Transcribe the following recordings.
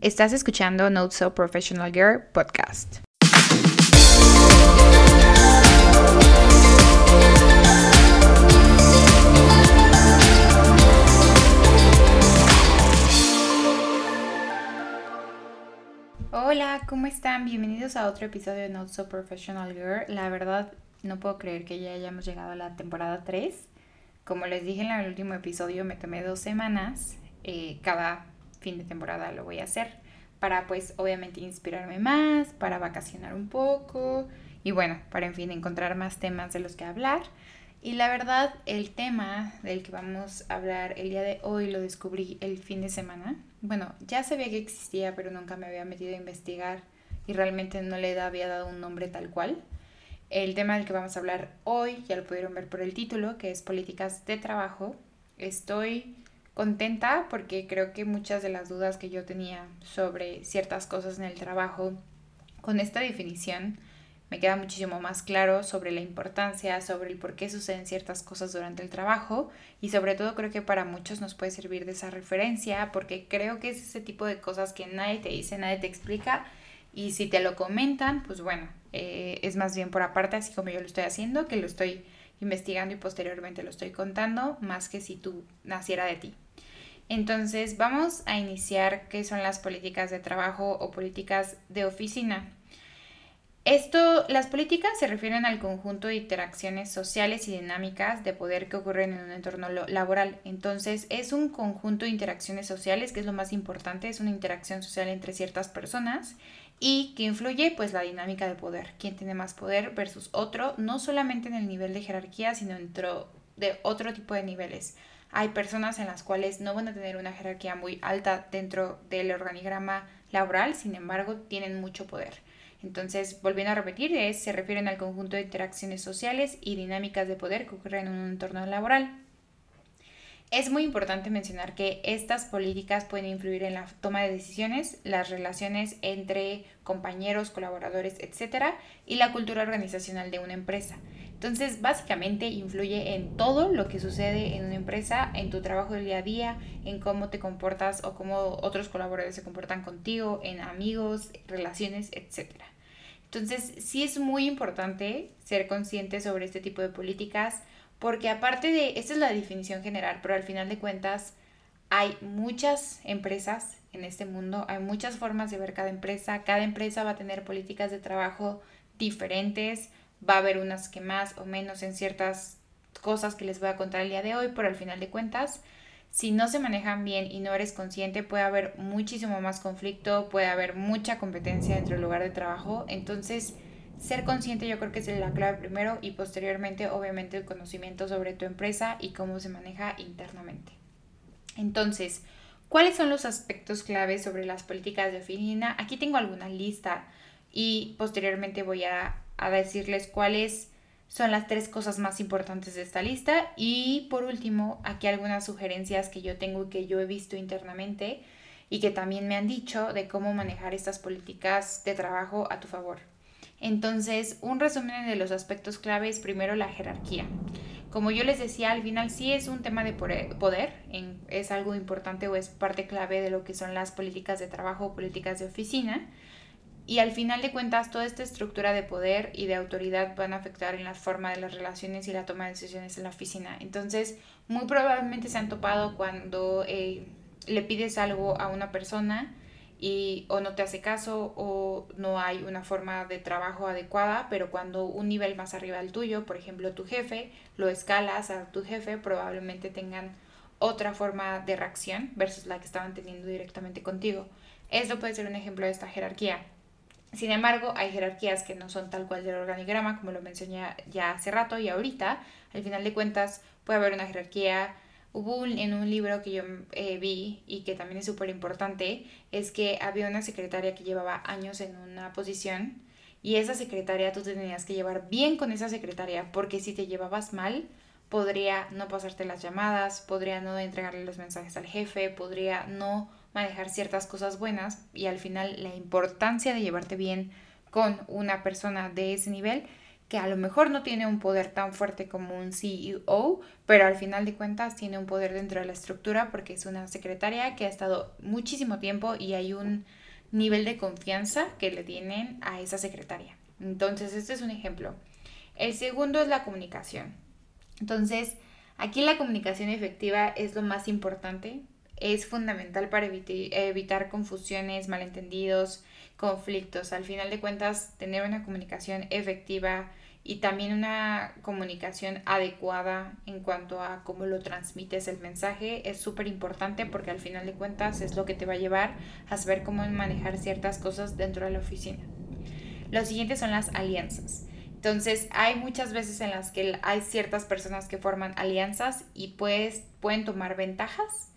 Estás escuchando Not So Professional Girl podcast. Hola, ¿cómo están? Bienvenidos a otro episodio de Not So Professional Girl. La verdad, no puedo creer que ya hayamos llegado a la temporada 3. Como les dije en el último episodio, me tomé dos semanas. Eh, cada fin de temporada lo voy a hacer para pues obviamente inspirarme más, para vacacionar un poco y bueno, para en fin encontrar más temas de los que hablar. Y la verdad, el tema del que vamos a hablar el día de hoy lo descubrí el fin de semana. Bueno, ya sabía que existía, pero nunca me había metido a investigar y realmente no le había dado un nombre tal cual. El tema del que vamos a hablar hoy, ya lo pudieron ver por el título, que es políticas de trabajo. Estoy contenta porque creo que muchas de las dudas que yo tenía sobre ciertas cosas en el trabajo, con esta definición, me queda muchísimo más claro sobre la importancia, sobre el por qué suceden ciertas cosas durante el trabajo y sobre todo creo que para muchos nos puede servir de esa referencia porque creo que es ese tipo de cosas que nadie te dice, nadie te explica y si te lo comentan, pues bueno, eh, es más bien por aparte, así como yo lo estoy haciendo, que lo estoy investigando y posteriormente lo estoy contando, más que si tú naciera de ti. Entonces, vamos a iniciar qué son las políticas de trabajo o políticas de oficina. Esto, las políticas se refieren al conjunto de interacciones sociales y dinámicas de poder que ocurren en un entorno laboral. Entonces, es un conjunto de interacciones sociales, que es lo más importante, es una interacción social entre ciertas personas y que influye pues la dinámica de poder, quién tiene más poder versus otro, no solamente en el nivel de jerarquía, sino dentro de otro tipo de niveles. Hay personas en las cuales no van a tener una jerarquía muy alta dentro del organigrama laboral, sin embargo, tienen mucho poder. Entonces, volviendo a repetir, se refieren al conjunto de interacciones sociales y dinámicas de poder que ocurren en un entorno laboral. Es muy importante mencionar que estas políticas pueden influir en la toma de decisiones, las relaciones entre compañeros, colaboradores, etc. y la cultura organizacional de una empresa. Entonces, básicamente influye en todo lo que sucede en una empresa, en tu trabajo del día a día, en cómo te comportas o cómo otros colaboradores se comportan contigo, en amigos, relaciones, etc. Entonces, sí es muy importante ser consciente sobre este tipo de políticas porque aparte de, esta es la definición general, pero al final de cuentas hay muchas empresas en este mundo, hay muchas formas de ver cada empresa, cada empresa va a tener políticas de trabajo diferentes, va a haber unas que más o menos en ciertas cosas que les voy a contar el día de hoy, pero al final de cuentas, si no se manejan bien y no eres consciente, puede haber muchísimo más conflicto, puede haber mucha competencia dentro del lugar de trabajo, entonces ser consciente yo creo que es la clave primero y posteriormente obviamente el conocimiento sobre tu empresa y cómo se maneja internamente. Entonces, ¿cuáles son los aspectos claves sobre las políticas de oficina? Aquí tengo alguna lista y posteriormente voy a, a decirles cuáles son las tres cosas más importantes de esta lista y por último aquí algunas sugerencias que yo tengo y que yo he visto internamente y que también me han dicho de cómo manejar estas políticas de trabajo a tu favor. Entonces, un resumen de los aspectos clave es primero la jerarquía. Como yo les decía, al final sí es un tema de poder, es algo importante o es parte clave de lo que son las políticas de trabajo o políticas de oficina. Y al final de cuentas, toda esta estructura de poder y de autoridad van a afectar en la forma de las relaciones y la toma de decisiones en la oficina. Entonces, muy probablemente se han topado cuando eh, le pides algo a una persona y o no te hace caso o no hay una forma de trabajo adecuada, pero cuando un nivel más arriba del tuyo, por ejemplo tu jefe, lo escalas a tu jefe, probablemente tengan otra forma de reacción versus la que estaban teniendo directamente contigo. Esto puede ser un ejemplo de esta jerarquía. Sin embargo, hay jerarquías que no son tal cual del organigrama, como lo mencioné ya hace rato y ahorita, al final de cuentas, puede haber una jerarquía. Hubo en un libro que yo eh, vi y que también es súper importante, es que había una secretaria que llevaba años en una posición y esa secretaria tú te tenías que llevar bien con esa secretaria porque si te llevabas mal podría no pasarte las llamadas, podría no entregarle los mensajes al jefe, podría no manejar ciertas cosas buenas y al final la importancia de llevarte bien con una persona de ese nivel que a lo mejor no tiene un poder tan fuerte como un CEO, pero al final de cuentas tiene un poder dentro de la estructura porque es una secretaria que ha estado muchísimo tiempo y hay un nivel de confianza que le tienen a esa secretaria. Entonces, este es un ejemplo. El segundo es la comunicación. Entonces, aquí la comunicación efectiva es lo más importante. Es fundamental para evitar confusiones, malentendidos, conflictos. Al final de cuentas, tener una comunicación efectiva y también una comunicación adecuada en cuanto a cómo lo transmites el mensaje es súper importante porque al final de cuentas es lo que te va a llevar a saber cómo manejar ciertas cosas dentro de la oficina. Los siguientes son las alianzas. Entonces, hay muchas veces en las que hay ciertas personas que forman alianzas y pues, pueden tomar ventajas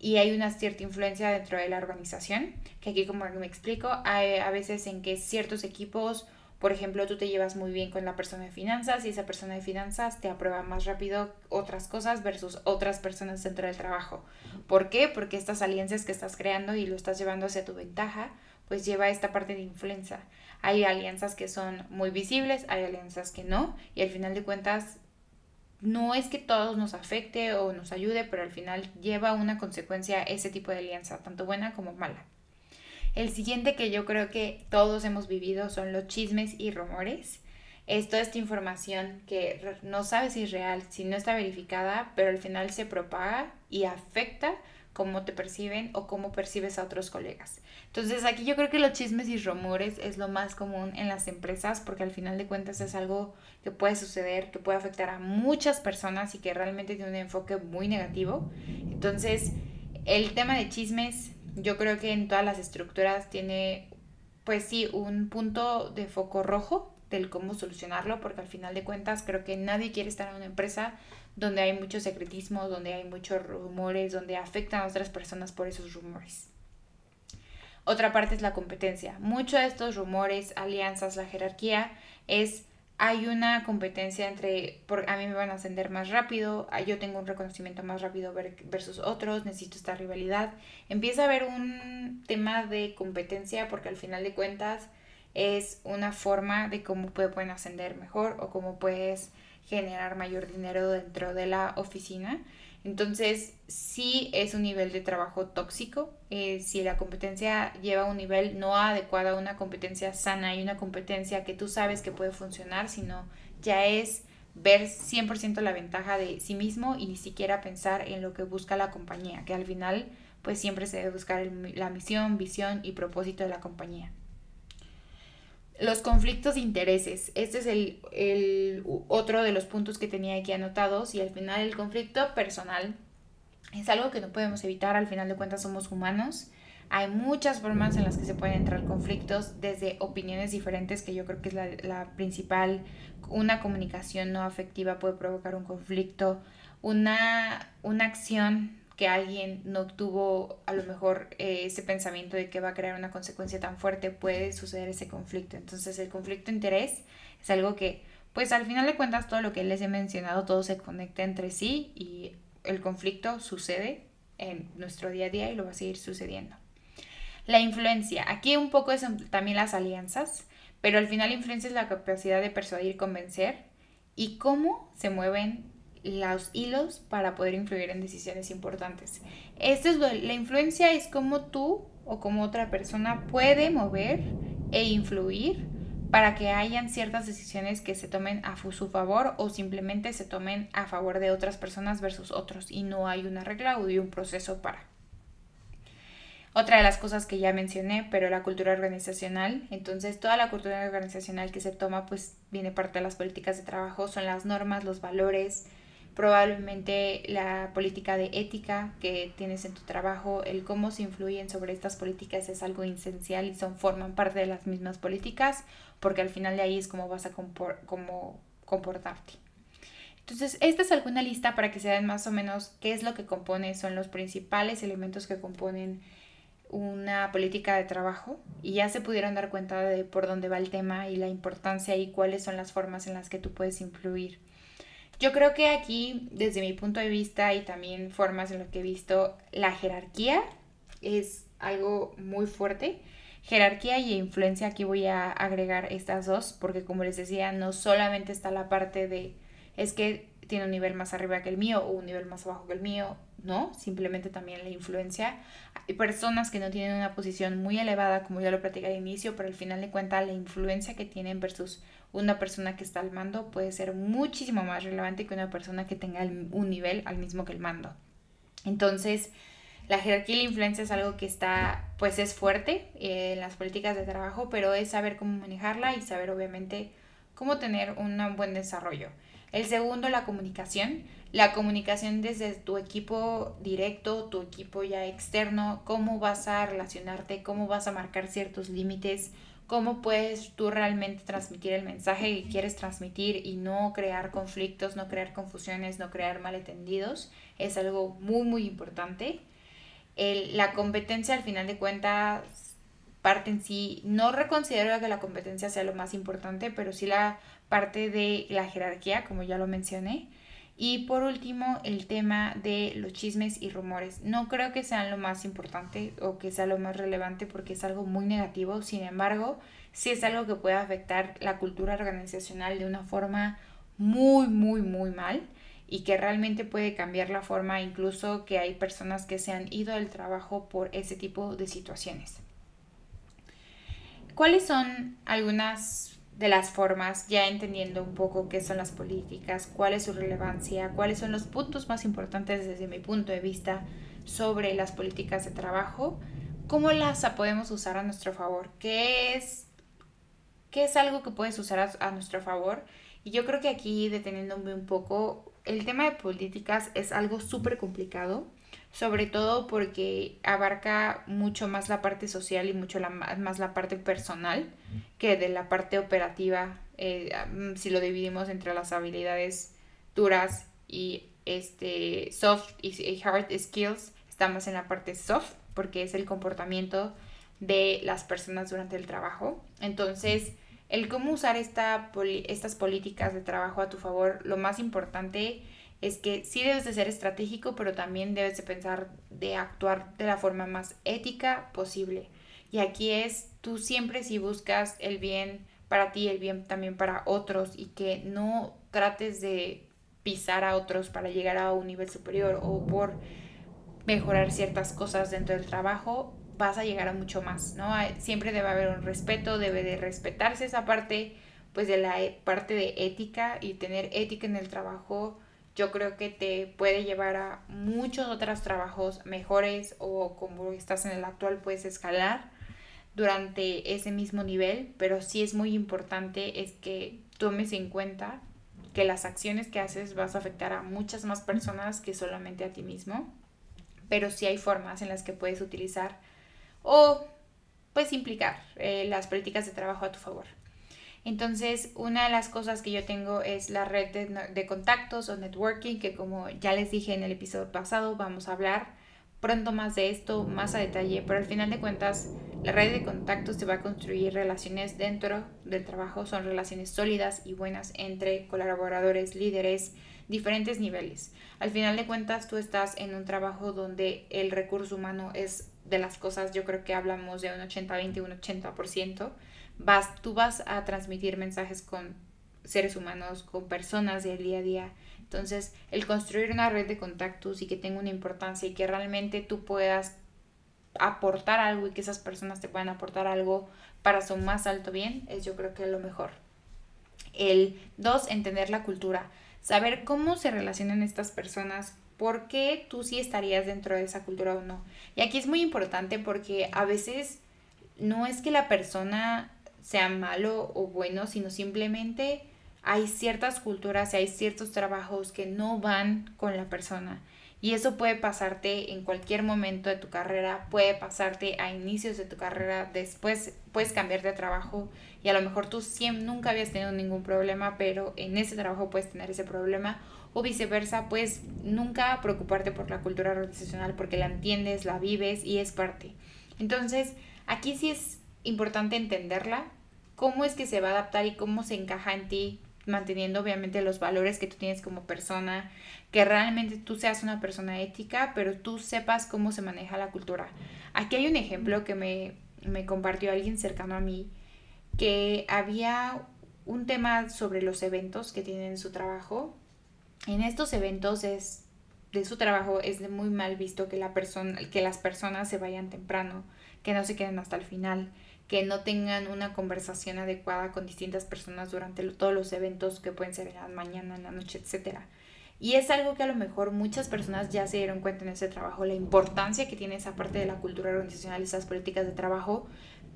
y hay una cierta influencia dentro de la organización, que aquí como me explico, hay a veces en que ciertos equipos, por ejemplo, tú te llevas muy bien con la persona de finanzas y esa persona de finanzas te aprueba más rápido otras cosas versus otras personas dentro del trabajo. ¿Por qué? Porque estas alianzas que estás creando y lo estás llevando hacia tu ventaja, pues lleva esta parte de influencia. Hay alianzas que son muy visibles, hay alianzas que no, y al final de cuentas no es que todos nos afecte o nos ayude, pero al final lleva una consecuencia ese tipo de alianza, tanto buena como mala. El siguiente que yo creo que todos hemos vivido son los chismes y rumores. Es toda esta información que no sabes si es real, si no está verificada, pero al final se propaga y afecta cómo te perciben o cómo percibes a otros colegas. Entonces aquí yo creo que los chismes y rumores es lo más común en las empresas porque al final de cuentas es algo que puede suceder, que puede afectar a muchas personas y que realmente tiene un enfoque muy negativo. Entonces el tema de chismes yo creo que en todas las estructuras tiene pues sí un punto de foco rojo del cómo solucionarlo porque al final de cuentas creo que nadie quiere estar en una empresa donde hay mucho secretismo, donde hay muchos rumores, donde afectan a otras personas por esos rumores. Otra parte es la competencia. Muchos de estos rumores, alianzas, la jerarquía es hay una competencia entre, por, a mí me van a ascender más rápido, yo tengo un reconocimiento más rápido versus otros, necesito esta rivalidad. Empieza a haber un tema de competencia porque al final de cuentas es una forma de cómo pueden ascender mejor o cómo puedes generar mayor dinero dentro de la oficina. Entonces, sí es un nivel de trabajo tóxico. Eh, si la competencia lleva un nivel no adecuado una competencia sana y una competencia que tú sabes que puede funcionar, sino ya es ver 100% la ventaja de sí mismo y ni siquiera pensar en lo que busca la compañía, que al final pues siempre se debe buscar la misión, visión y propósito de la compañía. Los conflictos de intereses. Este es el, otro de los puntos que tenía aquí anotados y al final el conflicto personal es algo que no podemos evitar, al final de cuentas somos humanos. Hay muchas formas en las que se pueden entrar conflictos, desde opiniones diferentes, que yo creo que es la, la principal. Una comunicación no afectiva puede provocar un conflicto. Una, una acción que alguien no tuvo a lo mejor eh, ese pensamiento de que va a crear una consecuencia tan fuerte, puede suceder ese conflicto. Entonces el conflicto de interés es algo que, pues al final de cuentas, todo lo que les he mencionado, todo se conecta entre sí y el conflicto sucede en nuestro día a día y lo va a seguir sucediendo. La influencia. Aquí un poco es también las alianzas, pero al final influencia es la capacidad de persuadir, convencer y cómo se mueven los hilos para poder influir en decisiones importantes. Es la influencia es como tú o como otra persona puede mover e influir para que hayan ciertas decisiones que se tomen a su favor o simplemente se tomen a favor de otras personas versus otros y no hay una regla o un proceso para. Otra de las cosas que ya mencioné, pero la cultura organizacional, entonces toda la cultura organizacional que se toma pues viene parte de las políticas de trabajo, son las normas, los valores, probablemente la política de ética que tienes en tu trabajo, el cómo se influyen sobre estas políticas es algo esencial y son forman parte de las mismas políticas, porque al final de ahí es como vas a comportarte. Entonces, esta es alguna lista para que se den más o menos qué es lo que compone, son los principales elementos que componen una política de trabajo y ya se pudieron dar cuenta de por dónde va el tema y la importancia y cuáles son las formas en las que tú puedes influir yo creo que aquí, desde mi punto de vista y también formas en las que he visto, la jerarquía es algo muy fuerte. Jerarquía y influencia, aquí voy a agregar estas dos, porque como les decía, no solamente está la parte de es que tiene un nivel más arriba que el mío o un nivel más abajo que el mío, no, simplemente también la influencia. Hay personas que no tienen una posición muy elevada, como ya lo platicé al inicio, pero al final de cuentas la influencia que tienen versus una persona que está al mando puede ser muchísimo más relevante que una persona que tenga un nivel al mismo que el mando. Entonces, la jerarquía y la influencia es algo que está, pues es fuerte eh, en las políticas de trabajo, pero es saber cómo manejarla y saber obviamente cómo tener un buen desarrollo. El segundo, la comunicación. La comunicación desde tu equipo directo, tu equipo ya externo, cómo vas a relacionarte, cómo vas a marcar ciertos límites, cómo puedes tú realmente transmitir el mensaje que quieres transmitir y no crear conflictos, no crear confusiones, no crear malentendidos. Es algo muy, muy importante. la competencia al final de cuentas parte en sí, no reconsidero que la competencia sea lo más importante, pero sí la parte de la jerarquía, como ya lo mencioné. Y por último, el tema de los chismes y rumores. No creo que sean lo más importante o que sea lo más relevante porque es algo muy negativo. Sin embargo, sí es algo que puede afectar la cultura organizacional de una forma muy, muy, muy mal y que realmente puede cambiar la forma incluso que hay personas que se han ido del trabajo por ese tipo de situaciones. ¿Cuáles son algunas de las formas, ya entendiendo un poco qué son las políticas, cuál es su relevancia, cuáles son los puntos más importantes desde mi punto de vista sobre las políticas de trabajo, cómo las podemos usar a nuestro favor, qué es, qué es algo que puedes usar a, a nuestro favor. Y yo creo que aquí, deteniéndome un poco, el tema de políticas es algo súper complicado sobre todo porque abarca mucho más la parte social y mucho más la parte personal que de la parte operativa, eh, si lo dividimos entre las habilidades duras y este soft y hard skills, estamos en la parte soft porque es el comportamiento de las personas durante el trabajo. Entonces, el cómo usar esta, estas políticas de trabajo a tu favor, lo más importante es que sí debes de ser estratégico, pero también debes de pensar de actuar de la forma más ética posible. Y aquí es, tú siempre si buscas el bien para ti, el bien también para otros y que no trates de pisar a otros para llegar a un nivel superior o por mejorar ciertas cosas dentro del trabajo, vas a llegar a mucho más, ¿no? Siempre debe haber un respeto, debe de respetarse esa parte, pues de la e, parte de ética y tener ética en el trabajo yo creo que te puede llevar a muchos otros trabajos mejores o como estás en el actual puedes escalar durante ese mismo nivel, pero sí es muy importante es que tomes en cuenta que las acciones que haces vas a afectar a muchas más personas que solamente a ti mismo, pero sí hay formas en las que puedes utilizar o pues implicar eh, las políticas de trabajo a tu favor. Entonces, una de las cosas que yo tengo es la red de, contactos o networking, que como ya les dije en el episodio pasado, vamos a hablar pronto más de esto, más a detalle, pero al final de cuentas, la red de contactos te va a construir relaciones dentro del trabajo, son relaciones sólidas y buenas entre colaboradores, líderes, diferentes niveles. Al final de cuentas, tú estás en un trabajo donde el recurso humano es de las cosas, yo creo que hablamos de un 80-20, un 80%, vas, tú vas a transmitir mensajes con seres humanos, con personas del día a día. Entonces, el construir una red de contactos y que tenga una importancia y que realmente tú puedas aportar algo y que esas personas te puedan aportar algo para su más alto bien, es yo creo que lo mejor. El dos, entender la cultura, saber cómo se relacionan estas personas, por qué tú sí estarías dentro de esa cultura o no. Y aquí es muy importante porque a veces no es que la persona sea malo o bueno, sino simplemente hay ciertas culturas y hay ciertos trabajos que no van con la persona. Y eso puede pasarte en cualquier momento de tu carrera, puede pasarte a inicios de tu carrera, después puedes cambiar de trabajo y a lo mejor tú siempre, nunca habías tenido ningún problema, pero en ese trabajo puedes tener ese problema o viceversa, puedes nunca preocuparte por la cultura organizacional porque la entiendes, la vives y es parte. Entonces, aquí sí es importante entenderla, cómo es que se va a adaptar y cómo se encaja en ti, manteniendo obviamente los valores que tú tienes como persona, que realmente tú seas una persona ética, pero tú sepas cómo se maneja la cultura. Aquí hay un ejemplo que me, me compartió alguien cercano a mí que había un tema sobre los eventos que tienen en su trabajo. En estos eventos es de su trabajo es de muy mal visto que la persona que las personas se vayan temprano, que no se queden hasta el final, que no tengan una conversación adecuada con distintas personas durante todos los eventos que pueden ser en la mañana, en la noche, etcétera. Y es algo que a lo mejor muchas personas ya se dieron cuenta en ese trabajo, la importancia que tiene esa parte de la cultura organizacional, esas políticas de trabajo,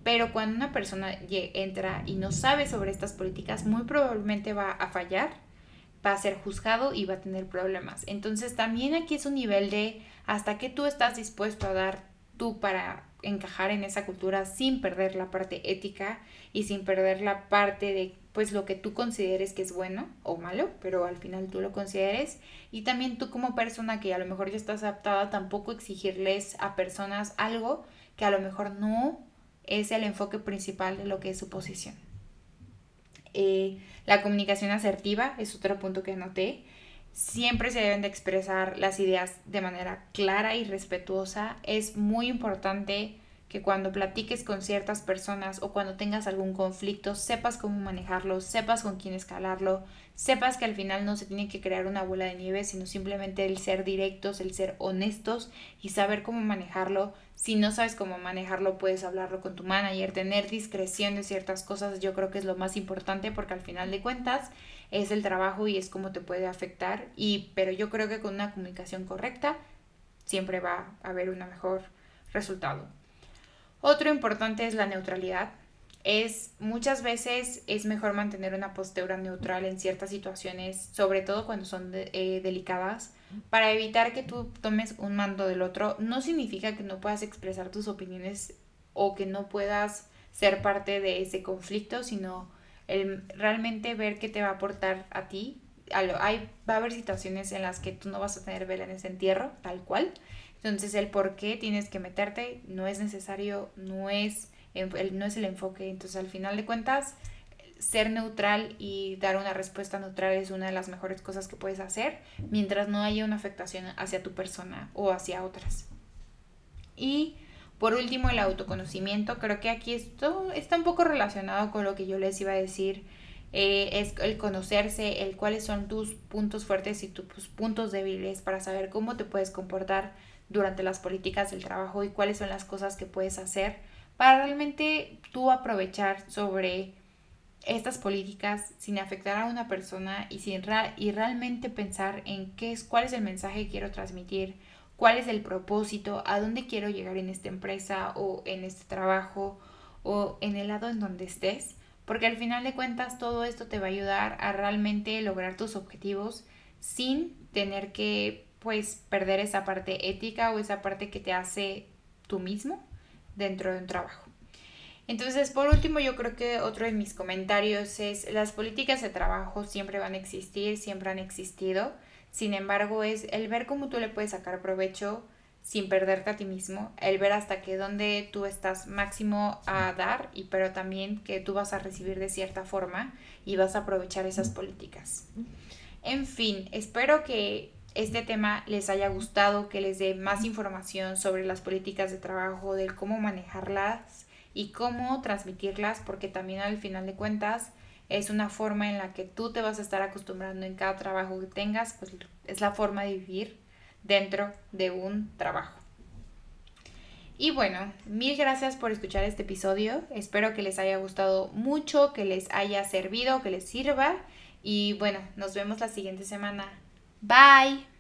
pero cuando una persona entra y no sabe sobre estas políticas, muy probablemente va a fallar, va a ser juzgado y va a tener problemas. Entonces también aquí es un nivel de hasta qué tú estás dispuesto a dar tú para encajar en esa cultura sin perder la parte ética y sin perder la parte de pues lo que tú consideres que es bueno o malo, pero al final tú lo consideres y también tú como persona que a lo mejor ya estás adaptada tampoco exigirles a personas algo que a lo mejor no es el enfoque principal de lo que es su posición. Eh, la comunicación asertiva es otro punto que anoté. Siempre se deben de expresar las ideas de manera clara y respetuosa. Es muy importante que cuando platiques con ciertas personas o cuando tengas algún conflicto, sepas cómo manejarlo, sepas con quién escalarlo, sepas que al final no se tiene que crear una bola de nieve, sino simplemente el ser directos, el ser honestos y saber cómo manejarlo. Si no sabes cómo manejarlo, puedes hablarlo con tu manager, tener discreción de ciertas cosas, yo creo que es lo más importante porque al final de cuentas es el trabajo y es cómo te puede afectar y pero yo creo que con una comunicación correcta siempre va a haber un mejor resultado. Otro importante es la neutralidad. Es muchas veces es mejor mantener una postura neutral en ciertas situaciones, sobre todo cuando son eh, delicadas, para evitar que tú tomes un mando del otro. No significa que no puedas expresar tus opiniones o que no puedas ser parte de ese conflicto, sino el realmente ver qué te va a aportar a ti. Hay, va a haber situaciones en las que tú no vas a tener vela en ese entierro, tal cual, entonces el por qué tienes que meterte no es necesario, no es, el, no es el enfoque. Entonces al final de cuentas, ser neutral y dar una respuesta neutral es una de las mejores cosas que puedes hacer mientras no haya una afectación hacia tu persona o hacia otras. Y por último, el autoconocimiento. Creo que aquí esto está un poco relacionado con lo que yo les iba a decir. Eh, es el conocerse, el cuáles son tus puntos fuertes y tus puntos débiles para saber cómo te puedes comportar durante las políticas del trabajo y cuáles son las cosas que puedes hacer para realmente tú aprovechar sobre estas políticas sin afectar a una persona y, sin y realmente pensar en qué es, cuál es el mensaje que quiero transmitir, cuál es el propósito, a dónde quiero llegar en esta empresa o en este trabajo o en el lado en donde estés, porque al final de cuentas todo esto te va a ayudar a realmente lograr tus objetivos sin tener que pues perder esa parte ética o esa parte que te hace tú mismo dentro de un trabajo. Entonces, por último, yo creo que otro de mis comentarios es, las políticas de trabajo siempre van a existir, siempre han existido. Sin embargo, es el ver cómo tú le puedes sacar provecho sin perderte a ti mismo, el ver hasta qué dónde tú estás máximo a dar y pero también que tú vas a recibir de cierta forma y vas a aprovechar esas políticas. En fin, espero que este tema les haya gustado, que les dé más información sobre las políticas de trabajo, del cómo manejarlas y cómo transmitirlas, porque también al final de cuentas es una forma en la que tú te vas a estar acostumbrando en cada trabajo que tengas, pues es la forma de vivir dentro de un trabajo. Y bueno, mil gracias por escuchar este episodio. Espero que les haya gustado mucho, que les haya servido, que les sirva. Y bueno, nos vemos la siguiente semana. Bye.